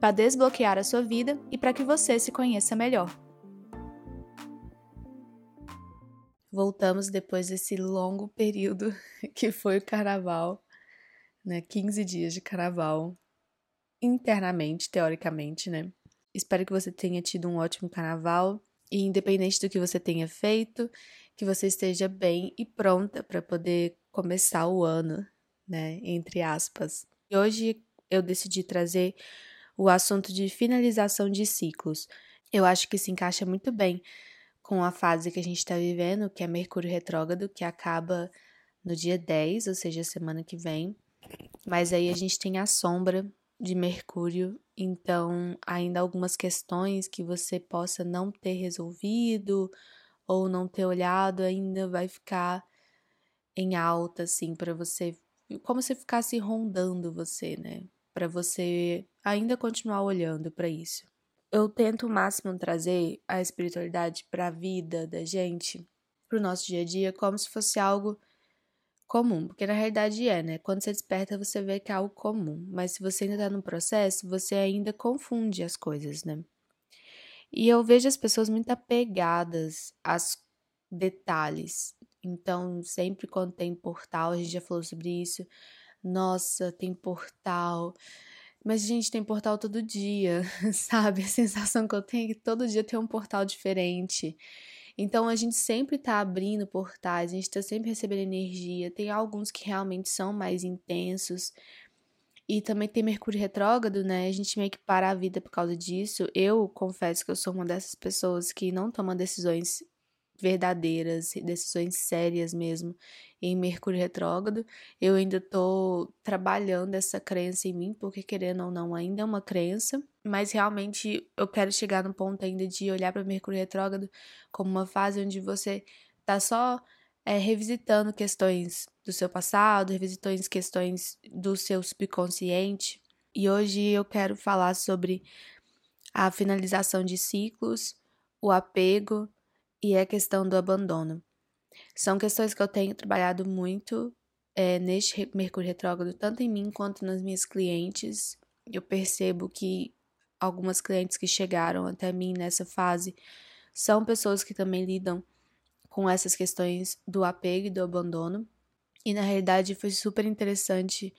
para desbloquear a sua vida e para que você se conheça melhor. Voltamos depois desse longo período que foi o carnaval, né? 15 dias de carnaval, internamente, teoricamente, né? Espero que você tenha tido um ótimo carnaval e, independente do que você tenha feito, que você esteja bem e pronta para poder começar o ano, né? Entre aspas. E hoje eu decidi trazer o assunto de finalização de ciclos. Eu acho que se encaixa muito bem com a fase que a gente está vivendo, que é Mercúrio retrógrado, que acaba no dia 10, ou seja, semana que vem. Mas aí a gente tem a sombra de Mercúrio, então ainda algumas questões que você possa não ter resolvido ou não ter olhado ainda vai ficar em alta assim para você, como se ficasse rondando você, né? para você ainda continuar olhando para isso. Eu tento o máximo trazer a espiritualidade para a vida da gente, para o nosso dia a dia, como se fosse algo comum, porque na realidade é, né? Quando você desperta, você vê que é algo comum, mas se você ainda está no processo, você ainda confunde as coisas, né? E eu vejo as pessoas muito apegadas aos detalhes. Então, sempre quando tem portal, a gente já falou sobre isso, nossa, tem portal. Mas, gente, tem portal todo dia, sabe? A sensação que eu tenho é que todo dia tem um portal diferente. Então, a gente sempre tá abrindo portais, a gente tá sempre recebendo energia. Tem alguns que realmente são mais intensos. E também tem Mercúrio retrógrado, né? A gente meio que para a vida por causa disso. Eu confesso que eu sou uma dessas pessoas que não toma decisões verdadeiras, decisões sérias mesmo em Mercúrio retrógrado. Eu ainda tô trabalhando essa crença em mim, porque querendo ou não, ainda é uma crença, mas realmente eu quero chegar no ponto ainda de olhar para Mercúrio retrógrado como uma fase onde você tá só é, revisitando questões do seu passado, revisitando questões do seu subconsciente. E hoje eu quero falar sobre a finalização de ciclos, o apego e a questão do abandono. São questões que eu tenho trabalhado muito é, neste Mercúrio Retrógrado, tanto em mim quanto nas minhas clientes. Eu percebo que algumas clientes que chegaram até mim nessa fase são pessoas que também lidam com essas questões do apego e do abandono. E na realidade foi super interessante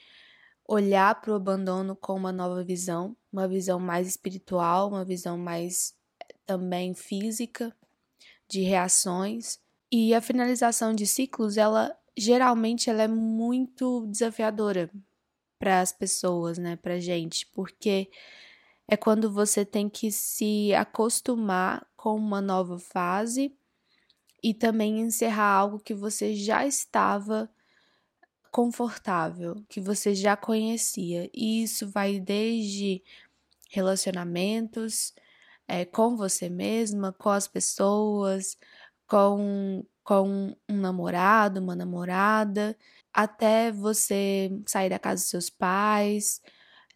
olhar para o abandono com uma nova visão, uma visão mais espiritual, uma visão mais também física, de reações. E a finalização de ciclos, ela geralmente ela é muito desafiadora para as pessoas, né, para gente, porque é quando você tem que se acostumar com uma nova fase e também encerrar algo que você já estava confortável, que você já conhecia. E isso vai desde relacionamentos, é, com você mesma, com as pessoas, com, com um namorado, uma namorada, até você sair da casa dos seus pais,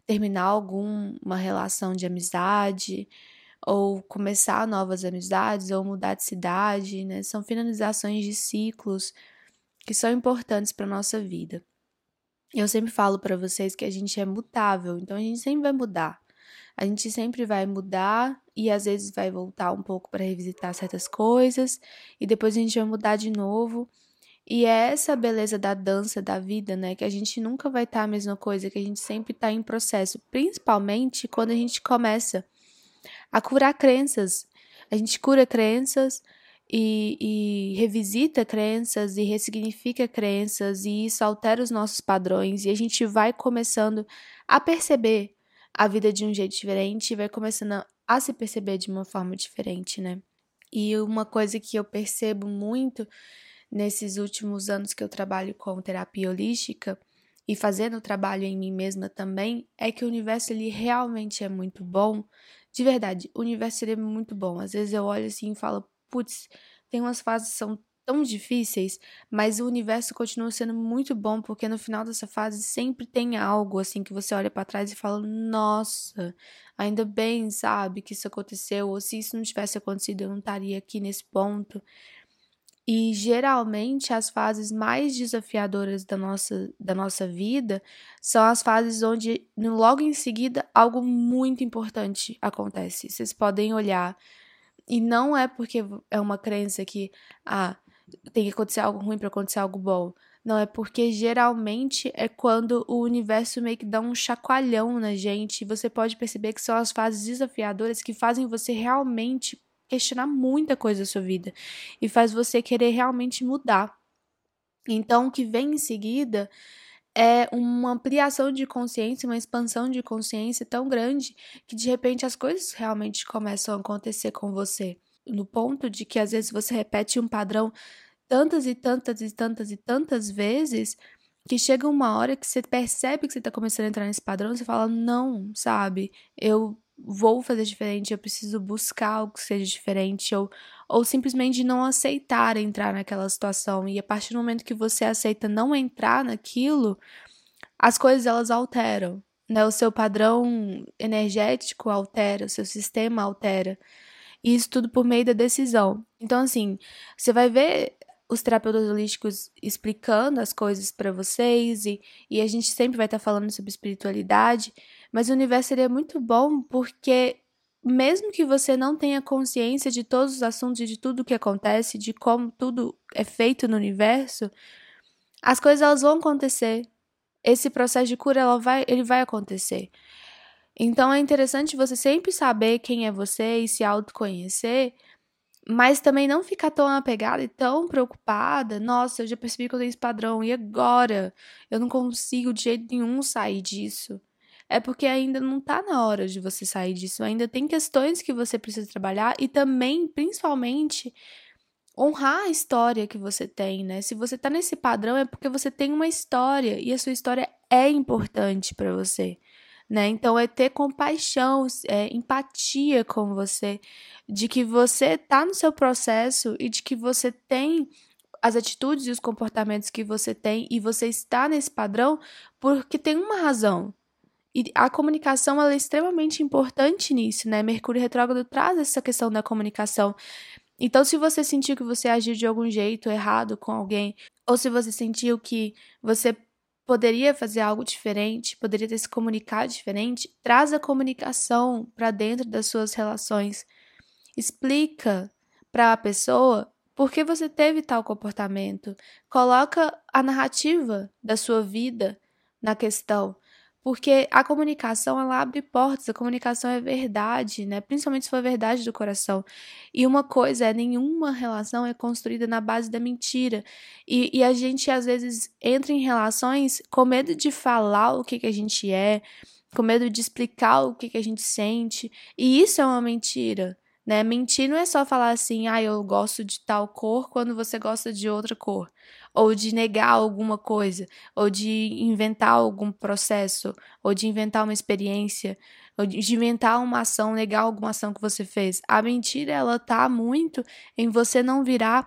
terminar alguma relação de amizade, ou começar novas amizades, ou mudar de cidade, né? São finalizações de ciclos que são importantes para nossa vida. Eu sempre falo para vocês que a gente é mutável, então a gente sempre vai mudar. A gente sempre vai mudar e às vezes vai voltar um pouco para revisitar certas coisas e depois a gente vai mudar de novo. E é essa beleza da dança da vida, né? Que a gente nunca vai estar tá a mesma coisa, que a gente sempre está em processo, principalmente quando a gente começa a curar crenças. A gente cura crenças e, e, revisita crenças e ressignifica crenças, e isso altera os nossos padrões, e a gente vai começando a perceber a vida de um jeito diferente vai começando a se perceber de uma forma diferente, né? E uma coisa que eu percebo muito nesses últimos anos que eu trabalho com terapia holística e fazendo o trabalho em mim mesma também é que o universo ele realmente é muito bom. De verdade, o universo ele é muito bom. Às vezes eu olho assim e falo, putz, tem umas fases que são tão difíceis, mas o universo continua sendo muito bom porque no final dessa fase sempre tem algo assim que você olha para trás e fala: "Nossa, ainda bem, sabe, que isso aconteceu, ou se isso não tivesse acontecido, eu não estaria aqui nesse ponto". E geralmente as fases mais desafiadoras da nossa, da nossa vida são as fases onde logo em seguida algo muito importante acontece. Vocês podem olhar e não é porque é uma crença que ah, tem que acontecer algo ruim para acontecer algo bom. Não, é porque geralmente é quando o universo meio que dá um chacoalhão na gente. E você pode perceber que são as fases desafiadoras que fazem você realmente questionar muita coisa da sua vida e faz você querer realmente mudar. Então, o que vem em seguida é uma ampliação de consciência, uma expansão de consciência tão grande que de repente as coisas realmente começam a acontecer com você. No ponto de que às vezes você repete um padrão tantas e tantas e tantas e tantas vezes que chega uma hora que você percebe que você está começando a entrar nesse padrão você fala: não, sabe, eu vou fazer diferente, eu preciso buscar algo que seja diferente, ou, ou simplesmente não aceitar entrar naquela situação. E a partir do momento que você aceita não entrar naquilo, as coisas elas alteram. Né? O seu padrão energético altera, o seu sistema altera. E isso tudo por meio da decisão. Então, assim, você vai ver os terapeutas holísticos explicando as coisas para vocês e, e a gente sempre vai estar tá falando sobre espiritualidade, mas o universo seria muito bom porque mesmo que você não tenha consciência de todos os assuntos e de tudo o que acontece, de como tudo é feito no universo, as coisas elas vão acontecer. Esse processo de cura ela vai, ele vai acontecer. Então é interessante você sempre saber quem é você e se autoconhecer, mas também não ficar tão apegada e tão preocupada. Nossa, eu já percebi que eu tenho esse padrão e agora eu não consigo de jeito nenhum sair disso. É porque ainda não tá na hora de você sair disso. Ainda tem questões que você precisa trabalhar e também, principalmente, honrar a história que você tem, né? Se você tá nesse padrão é porque você tem uma história e a sua história é importante para você né? Então é ter compaixão, é, empatia com você, de que você tá no seu processo e de que você tem as atitudes e os comportamentos que você tem e você está nesse padrão porque tem uma razão. E a comunicação é extremamente importante nisso, né? Mercúrio retrógrado traz essa questão da comunicação. Então, se você sentiu que você agiu de algum jeito errado com alguém, ou se você sentiu que você poderia fazer algo diferente, poderia ter se comunicado diferente, traz a comunicação para dentro das suas relações. Explica para a pessoa por que você teve tal comportamento. Coloca a narrativa da sua vida na questão. Porque a comunicação, ela abre portas, a comunicação é verdade, né? Principalmente se for verdade do coração. E uma coisa é, nenhuma relação é construída na base da mentira. E, e a gente, às vezes, entra em relações com medo de falar o que, que a gente é, com medo de explicar o que, que a gente sente. E isso é uma mentira. Né? Mentir não é só falar assim, ah, eu gosto de tal cor quando você gosta de outra cor, ou de negar alguma coisa, ou de inventar algum processo, ou de inventar uma experiência, ou de inventar uma ação, negar alguma ação que você fez. A mentira, ela tá muito em você não virar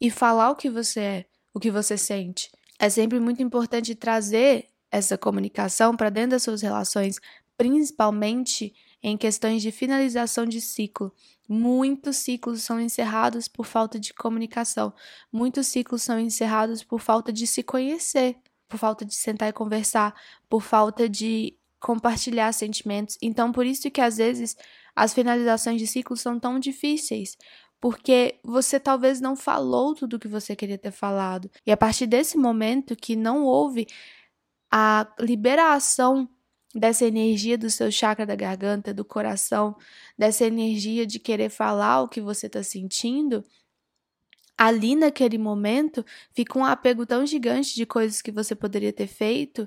e falar o que você é, o que você sente. É sempre muito importante trazer essa comunicação para dentro das suas relações, principalmente em questões de finalização de ciclo. Muitos ciclos são encerrados por falta de comunicação. Muitos ciclos são encerrados por falta de se conhecer, por falta de sentar e conversar, por falta de compartilhar sentimentos. Então, por isso que às vezes as finalizações de ciclos são tão difíceis, porque você talvez não falou tudo o que você queria ter falado. E a partir desse momento que não houve a liberação dessa energia do seu chakra da garganta, do coração, dessa energia de querer falar o que você está sentindo, ali naquele momento fica um apego tão gigante de coisas que você poderia ter feito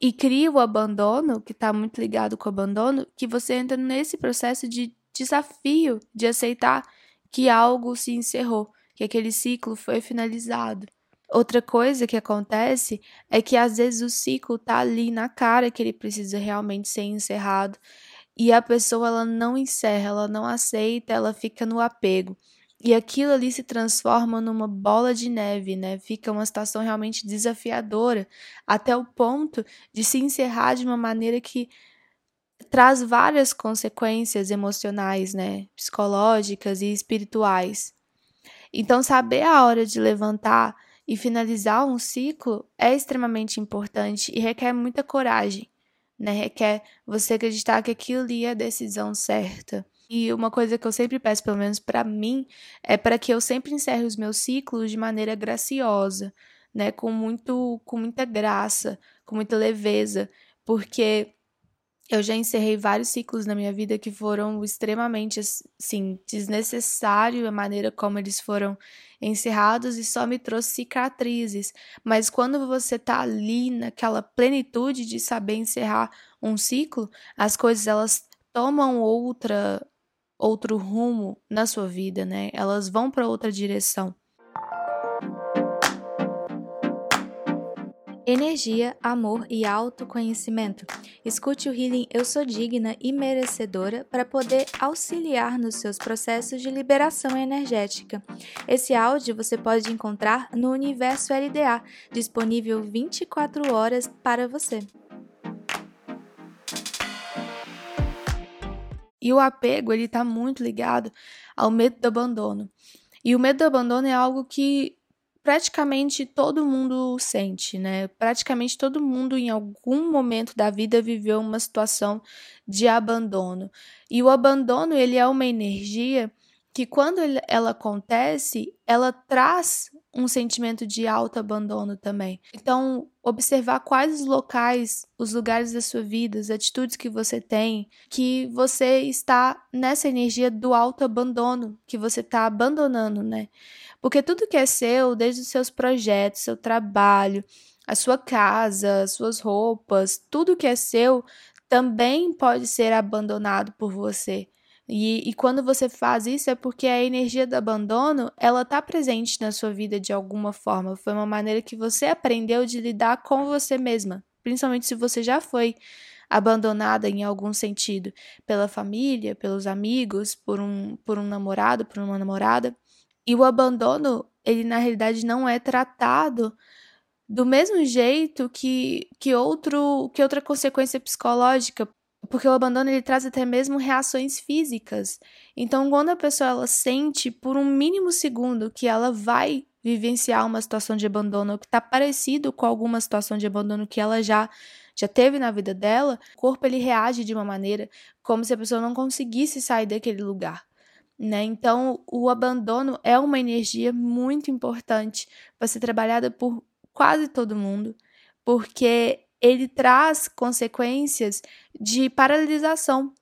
e cria o abandono, que está muito ligado com o abandono, que você entra nesse processo de desafio de aceitar que algo se encerrou, que aquele ciclo foi finalizado. Outra coisa que acontece é que às vezes o ciclo tá ali na cara que ele precisa realmente ser encerrado e a pessoa ela não encerra, ela não aceita, ela fica no apego. E aquilo ali se transforma numa bola de neve, né? Fica uma situação realmente desafiadora, até o ponto de se encerrar de uma maneira que traz várias consequências emocionais, né? Psicológicas e espirituais. Então, saber a hora de levantar e finalizar um ciclo é extremamente importante e requer muita coragem, né? Requer você acreditar que aquilo ali é a decisão certa. E uma coisa que eu sempre peço, pelo menos para mim, é para que eu sempre encerre os meus ciclos de maneira graciosa, né? Com muito com muita graça, com muita leveza, porque eu já encerrei vários ciclos na minha vida que foram extremamente, assim, desnecessário a maneira como eles foram encerrados e só me trouxe cicatrizes. Mas quando você tá ali naquela plenitude de saber encerrar um ciclo, as coisas elas tomam outra outro rumo na sua vida, né? Elas vão para outra direção. Energia, amor e autoconhecimento. Escute o Healing Eu Sou Digna e Merecedora para poder auxiliar nos seus processos de liberação energética. Esse áudio você pode encontrar no Universo LDA, disponível 24 horas para você. E o apego, ele está muito ligado ao medo do abandono. E o medo do abandono é algo que praticamente todo mundo sente, né? Praticamente todo mundo em algum momento da vida viveu uma situação de abandono. E o abandono, ele é uma energia que quando ela acontece, ela traz um sentimento de alto abandono também. Então, observar quais os locais, os lugares da sua vida, as atitudes que você tem, que você está nessa energia do alto abandono, que você está abandonando, né? Porque tudo que é seu, desde os seus projetos, seu trabalho, a sua casa, as suas roupas, tudo que é seu também pode ser abandonado por você. E, e, quando você faz isso é porque a energia do abandono ela está presente na sua vida de alguma forma. Foi uma maneira que você aprendeu de lidar com você mesma, principalmente se você já foi abandonada em algum sentido pela família, pelos amigos, por um, por um namorado, por uma namorada. E o abandono, ele na realidade não é tratado do mesmo jeito que, que, outro, que outra consequência psicológica, porque o abandono ele traz até mesmo reações físicas. Então, quando a pessoa ela sente por um mínimo segundo que ela vai vivenciar uma situação de abandono que está parecido com alguma situação de abandono que ela já já teve na vida dela, o corpo ele reage de uma maneira como se a pessoa não conseguisse sair daquele lugar né? Então, o abandono é uma energia muito importante para ser trabalhada por quase todo mundo, porque ele traz consequências de paralisação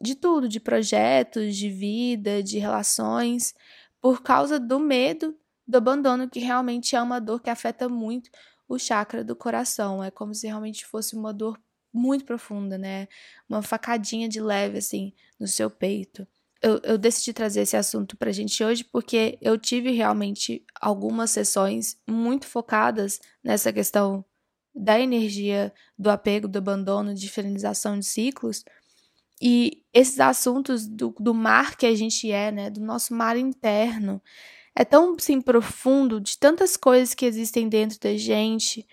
de tudo, de projetos, de vida, de relações, por causa do medo do abandono, que realmente é uma dor que afeta muito o chakra do coração. É como se realmente fosse uma dor muito profunda, né? Uma facadinha de leve assim no seu peito eu, eu decidi trazer esse assunto para a gente hoje porque eu tive realmente algumas sessões muito focadas nessa questão da energia, do apego, do abandono, de finalização de ciclos. E esses assuntos do, do mar que a gente é, né, do nosso mar interno, é tão assim, profundo, de tantas coisas que existem dentro da gente.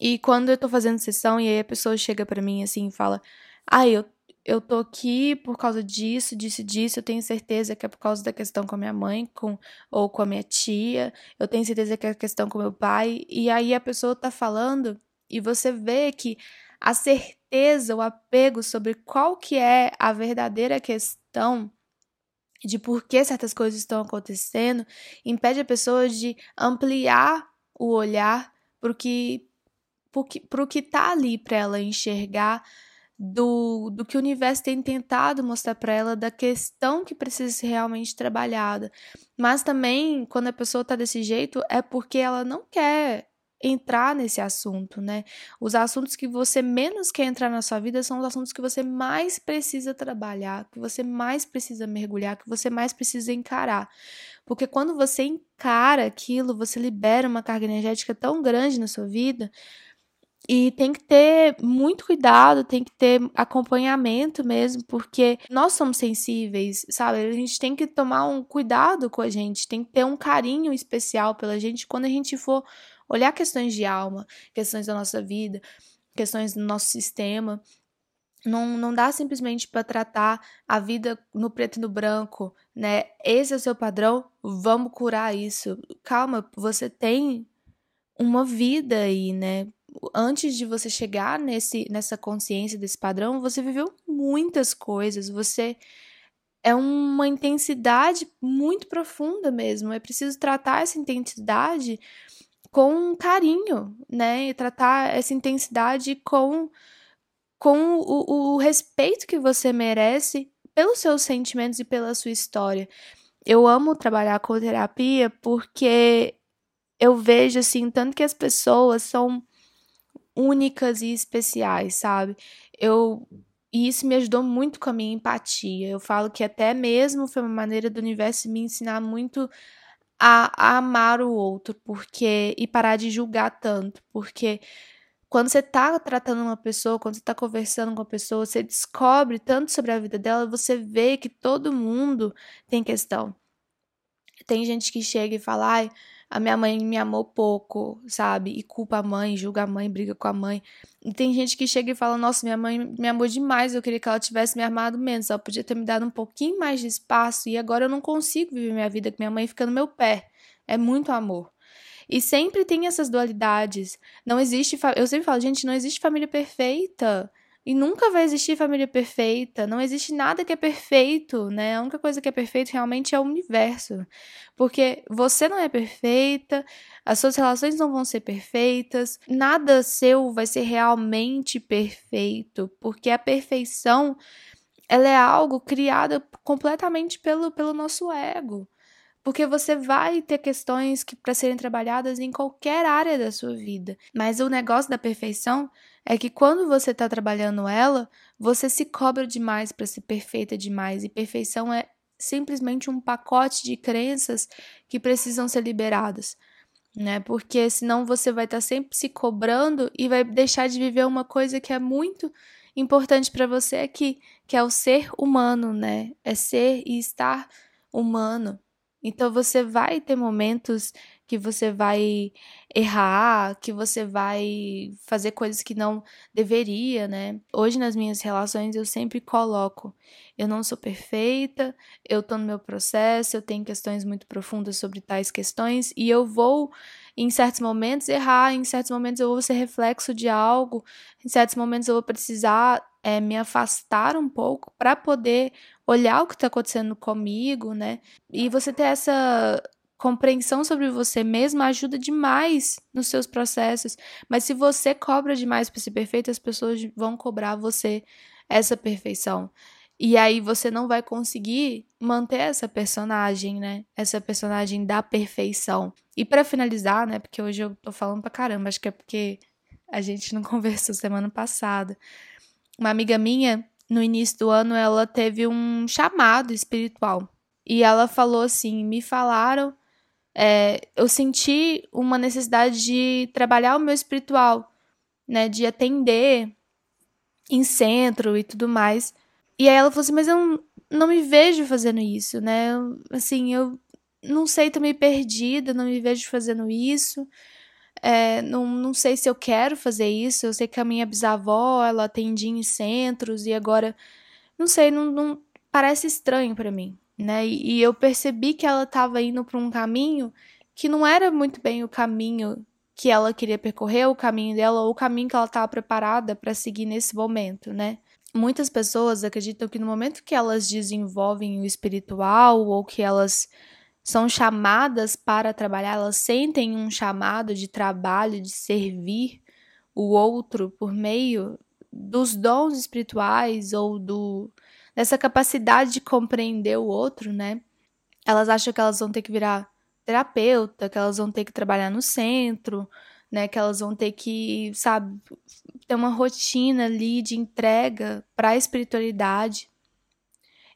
E quando eu tô fazendo sessão e aí a pessoa chega para mim assim e fala: "Ah, eu eu tô aqui por causa disso, disso, disso. Eu tenho certeza que é por causa da questão com a minha mãe, com ou com a minha tia. Eu tenho certeza que é a questão com meu pai. E aí a pessoa tá falando e você vê que a certeza, o apego sobre qual que é a verdadeira questão de por que certas coisas estão acontecendo, impede a pessoa de ampliar o olhar para o que, tá ali para ela enxergar do, do que o universo tem tentado mostrar para ela, da questão que precisa ser realmente trabalhada. Mas também, quando a pessoa tá desse jeito, é porque ela não quer entrar nesse assunto, né? Os assuntos que você menos quer entrar na sua vida são os assuntos que você mais precisa trabalhar, que você mais precisa mergulhar, que você mais precisa encarar. Porque quando você encara aquilo, você libera uma carga energética tão grande na sua vida e tem que ter muito cuidado, tem que ter acompanhamento mesmo, porque nós somos sensíveis, sabe? A gente tem que tomar um cuidado com a gente, tem que ter um carinho especial pela gente quando a gente for olhar questões de alma, questões da nossa vida, questões do nosso sistema. Não, não dá simplesmente para tratar a vida no preto e no branco, né? Esse é o seu padrão, vamos curar isso. Calma, você tem uma vida aí, né? Antes de você chegar nesse, nessa consciência desse padrão, você viveu muitas coisas, você é uma intensidade muito profunda mesmo. É preciso tratar essa intensidade com carinho, né? E tratar essa intensidade com, com o, o respeito que você merece pelos seus sentimentos e pela sua história. Eu amo trabalhar com terapia porque eu vejo assim tanto que as pessoas são únicas e especiais, sabe? Eu e isso me ajudou muito com a minha empatia. Eu falo que até mesmo foi uma maneira do universo me ensinar muito a, a amar o outro, porque e parar de julgar tanto, porque quando você tá tratando uma pessoa, quando você tá conversando com a pessoa, você descobre tanto sobre a vida dela, você vê que todo mundo tem questão. Tem gente que chega e fala, ai, a minha mãe me amou pouco, sabe? E culpa a mãe, julga a mãe, briga com a mãe. E tem gente que chega e fala: Nossa, minha mãe me amou demais, eu queria que ela tivesse me armado menos, ela podia ter me dado um pouquinho mais de espaço e agora eu não consigo viver minha vida com minha mãe fica no meu pé. É muito amor. E sempre tem essas dualidades. Não existe. Eu sempre falo, gente, não existe família perfeita. E nunca vai existir família perfeita, não existe nada que é perfeito, né? A única coisa que é perfeito realmente é o universo. Porque você não é perfeita, as suas relações não vão ser perfeitas, nada seu vai ser realmente perfeito, porque a perfeição ela é algo criado completamente pelo, pelo nosso ego. Porque você vai ter questões que para serem trabalhadas em qualquer área da sua vida. Mas o negócio da perfeição é que quando você está trabalhando ela, você se cobra demais para ser perfeita demais. E perfeição é simplesmente um pacote de crenças que precisam ser liberadas. Né? Porque senão você vai estar tá sempre se cobrando e vai deixar de viver uma coisa que é muito importante para você aqui, que é o ser humano, né? É ser e estar humano. Então você vai ter momentos que você vai errar, que você vai fazer coisas que não deveria, né? Hoje nas minhas relações eu sempre coloco, eu não sou perfeita, eu tô no meu processo, eu tenho questões muito profundas sobre tais questões e eu vou em certos momentos errar, em certos momentos eu vou ser reflexo de algo, em certos momentos eu vou precisar é, me afastar um pouco para poder olhar o que está acontecendo comigo, né? E você ter essa compreensão sobre você mesma ajuda demais nos seus processos. Mas se você cobra demais para ser perfeito, as pessoas vão cobrar você essa perfeição. E aí você não vai conseguir manter essa personagem, né? Essa personagem da perfeição. E para finalizar, né, porque hoje eu tô falando pra caramba, acho que é porque a gente não conversou semana passada. Uma amiga minha, no início do ano, ela teve um chamado espiritual. E ela falou assim: me falaram, é, eu senti uma necessidade de trabalhar o meu espiritual, né? De atender em centro e tudo mais. E aí ela falou assim: mas eu não, não me vejo fazendo isso, né? Assim, eu não sei, tô meio perdida, não me vejo fazendo isso. É, não, não sei se eu quero fazer isso. Eu sei que a minha bisavó, ela atendia em centros e agora, não sei, não, não parece estranho para mim, né? E, e, eu percebi que ela estava indo para um caminho que não era muito bem o caminho que ela queria percorrer, o caminho dela, ou o caminho que ela estava preparada para seguir nesse momento, né? Muitas pessoas acreditam que no momento que elas desenvolvem o espiritual ou que elas são chamadas para trabalhar, elas sentem um chamado de trabalho, de servir o outro por meio dos dons espirituais ou do dessa capacidade de compreender o outro, né? Elas acham que elas vão ter que virar terapeuta, que elas vão ter que trabalhar no centro, né? Que elas vão ter que, sabe, ter uma rotina ali de entrega para a espiritualidade.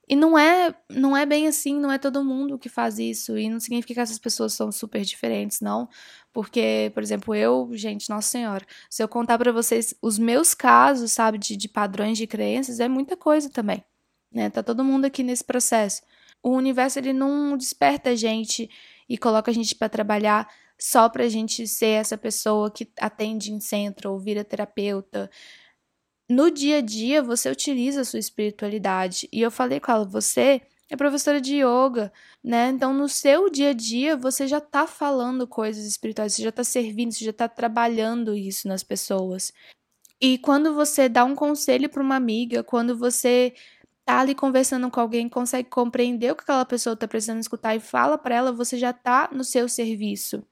E não é, não é bem assim, não é todo mundo que faz isso. E não significa que essas pessoas são super diferentes, não. Porque, por exemplo, eu, gente, Nossa Senhora, se eu contar para vocês os meus casos, sabe, de, de padrões de crenças, é muita coisa também. Né? Tá todo mundo aqui nesse processo. O universo, ele não desperta a gente e coloca a gente para trabalhar só pra gente ser essa pessoa que atende em centro ou vira terapeuta no dia a dia você utiliza a sua espiritualidade. E eu falei com ela, você é professora de yoga, né? Então no seu dia a dia você já tá falando coisas espirituais, você já tá servindo, você já tá trabalhando isso nas pessoas. E quando você dá um conselho para uma amiga, quando você tá ali conversando com alguém, consegue compreender o que aquela pessoa tá precisando escutar e fala para ela, você já tá no seu serviço.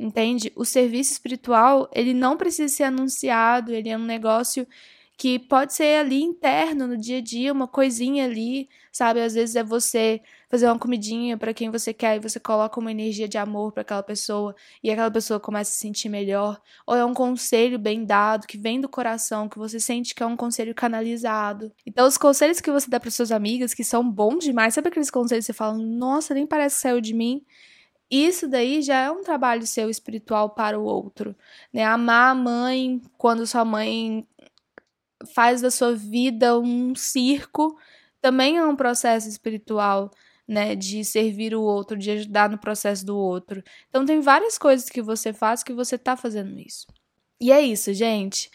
Entende? O serviço espiritual, ele não precisa ser anunciado, ele é um negócio que pode ser ali interno, no dia a dia, uma coisinha ali, sabe? Às vezes é você fazer uma comidinha para quem você quer e você coloca uma energia de amor para aquela pessoa e aquela pessoa começa a se sentir melhor. Ou é um conselho bem dado que vem do coração, que você sente que é um conselho canalizado. Então, os conselhos que você dá para suas amigas, que são bons demais, sabe aqueles conselhos que você fala, nossa, nem parece que saiu de mim? Isso daí já é um trabalho seu espiritual para o outro, né? Amar a mãe quando sua mãe faz da sua vida um circo, também é um processo espiritual, né, de servir o outro, de ajudar no processo do outro. Então tem várias coisas que você faz que você tá fazendo isso. E é isso, gente.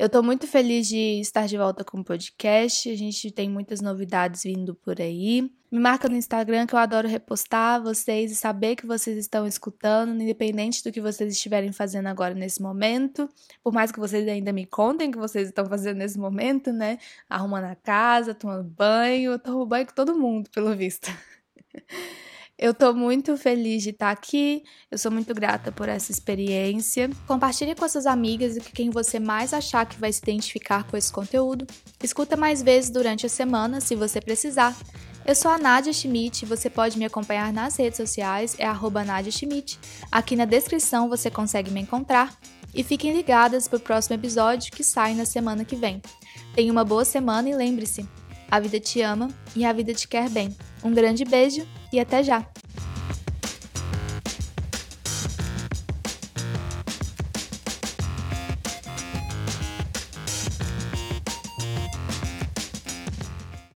Eu tô muito feliz de estar de volta com o podcast. A gente tem muitas novidades vindo por aí. Me marca no Instagram que eu adoro repostar vocês e saber que vocês estão escutando, independente do que vocês estiverem fazendo agora nesse momento. Por mais que vocês ainda me contem o que vocês estão fazendo nesse momento, né? Arrumando a casa, tomando banho. Eu tomo banho com todo mundo, pelo visto. Eu tô muito feliz de estar aqui. Eu sou muito grata por essa experiência. Compartilhe com suas amigas e quem você mais achar que vai se identificar com esse conteúdo. Escuta mais vezes durante a semana, se você precisar. Eu sou a Nadia Schmidt, você pode me acompanhar nas redes sociais, é arroba Nadia Schmidt. Aqui na descrição você consegue me encontrar. E fiquem ligadas para o próximo episódio que sai na semana que vem. Tenha uma boa semana e lembre-se, a vida te ama e a vida te quer bem. Um grande beijo e até já!